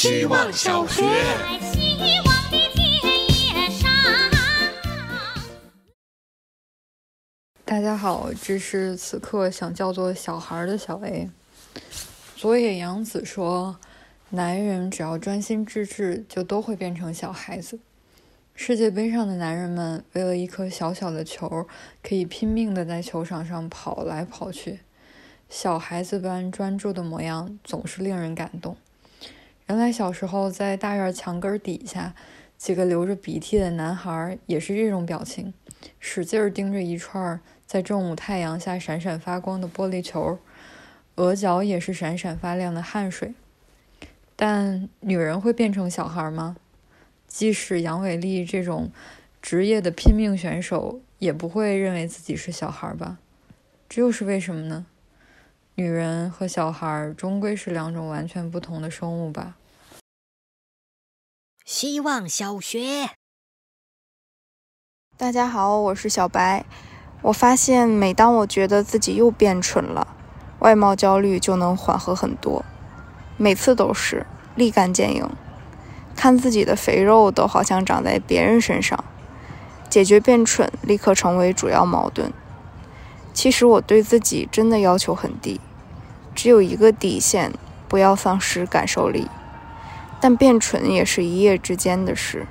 希望小学。在希望的田野上。大家好，这是此刻想叫做小孩的小 A。佐野洋子说：“男人只要专心致志，就都会变成小孩子。”世界杯上的男人们为了一颗小小的球，可以拼命的在球场上跑来跑去，小孩子般专注的模样总是令人感动。原来小时候在大院墙根底下，几个流着鼻涕的男孩也是这种表情，使劲盯着一串在正午太阳下闪闪发光的玻璃球，额角也是闪闪发亮的汗水。但女人会变成小孩吗？即使杨伟丽这种职业的拼命选手，也不会认为自己是小孩吧？这又是为什么呢？女人和小孩终归是两种完全不同的生物吧。希望小学。大家好，我是小白。我发现，每当我觉得自己又变蠢了，外貌焦虑就能缓和很多。每次都是立竿见影，看自己的肥肉都好像长在别人身上。解决变蠢，立刻成为主要矛盾。其实我对自己真的要求很低，只有一个底线，不要丧失感受力。但变蠢也是一夜之间的事，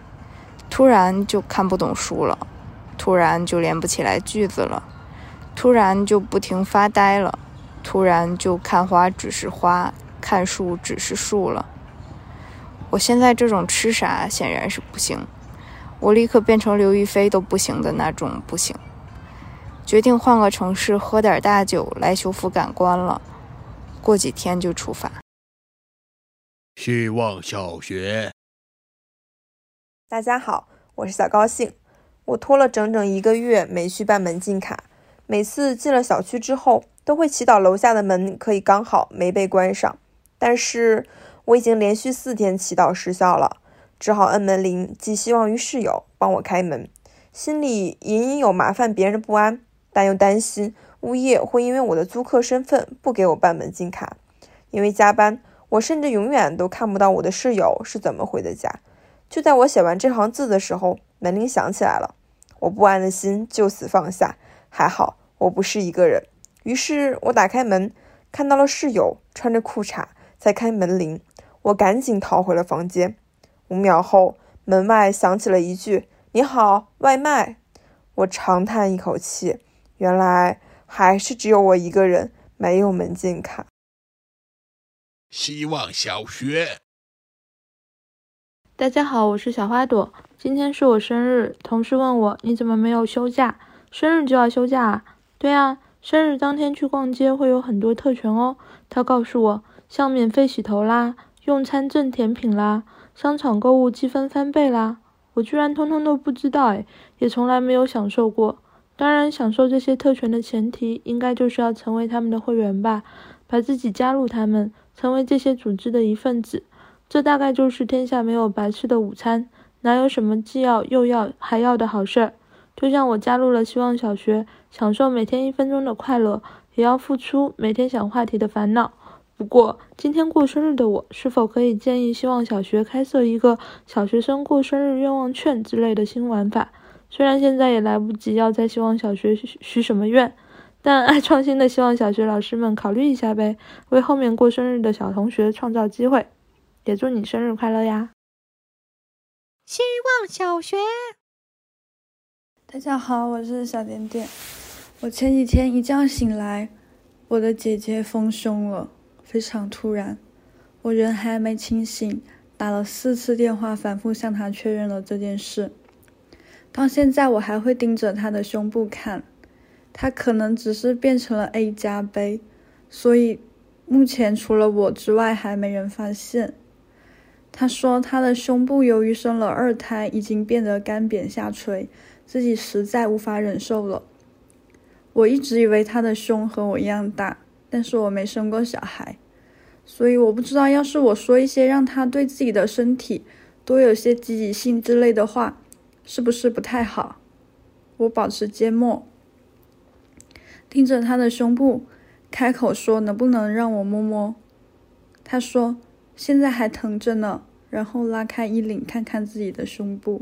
突然就看不懂书了，突然就连不起来句子了，突然就不停发呆了，突然就看花只是花，看树只是树了。我现在这种痴傻显然是不行，我立刻变成刘亦菲都不行的那种不行，决定换个城市喝点大酒来修复感官了，过几天就出发。希望小学。大家好，我是小高兴。我拖了整整一个月没去办门禁卡，每次进了小区之后，都会祈祷楼下的门可以刚好没被关上。但是我已经连续四天祈祷失效了，只好摁门铃，寄希望于室友帮我开门。心里隐隐有麻烦别人的不安，但又担心物业会因为我的租客身份不给我办门禁卡。因为加班。我甚至永远都看不到我的室友是怎么回的家。就在我写完这行字的时候，门铃响起来了，我不安的心就此放下。还好我不是一个人。于是我打开门，看到了室友穿着裤衩在开门铃，我赶紧逃回了房间。五秒后，门外响起了一句：“你好，外卖。”我长叹一口气，原来还是只有我一个人没有门禁卡。希望小学。大家好，我是小花朵。今天是我生日，同事问我你怎么没有休假？生日就要休假啊？对啊，生日当天去逛街会有很多特权哦。他告诉我，像免费洗头啦、用餐赠甜品啦、商场购物积分翻倍啦，我居然通通都不知道诶，也从来没有享受过。当然，享受这些特权的前提，应该就是要成为他们的会员吧，把自己加入他们。成为这些组织的一份子，这大概就是天下没有白吃的午餐，哪有什么既要又要还要的好事儿？就像我加入了希望小学，享受每天一分钟的快乐，也要付出每天想话题的烦恼。不过今天过生日的我，是否可以建议希望小学开设一个小学生过生日愿望券之类的新玩法？虽然现在也来不及要在希望小学许许什么愿。但爱创新的希望小学老师们考虑一下呗，为后面过生日的小同学创造机会，也祝你生日快乐呀！希望小学，大家好，我是小点点。我前几天一觉醒来，我的姐姐丰胸了，非常突然。我人还没清醒，打了四次电话，反复向她确认了这件事。到现在，我还会盯着她的胸部看。他可能只是变成了 A 加杯，所以目前除了我之外还没人发现。他说他的胸部由于生了二胎，已经变得干瘪下垂，自己实在无法忍受了。我一直以为他的胸和我一样大，但是我没生过小孩，所以我不知道要是我说一些让他对自己的身体多有些积极性之类的话，是不是不太好？我保持缄默。盯着他的胸部，开口说：“能不能让我摸摸？”他说：“现在还疼着呢。然后拉开衣领，看看自己的胸部。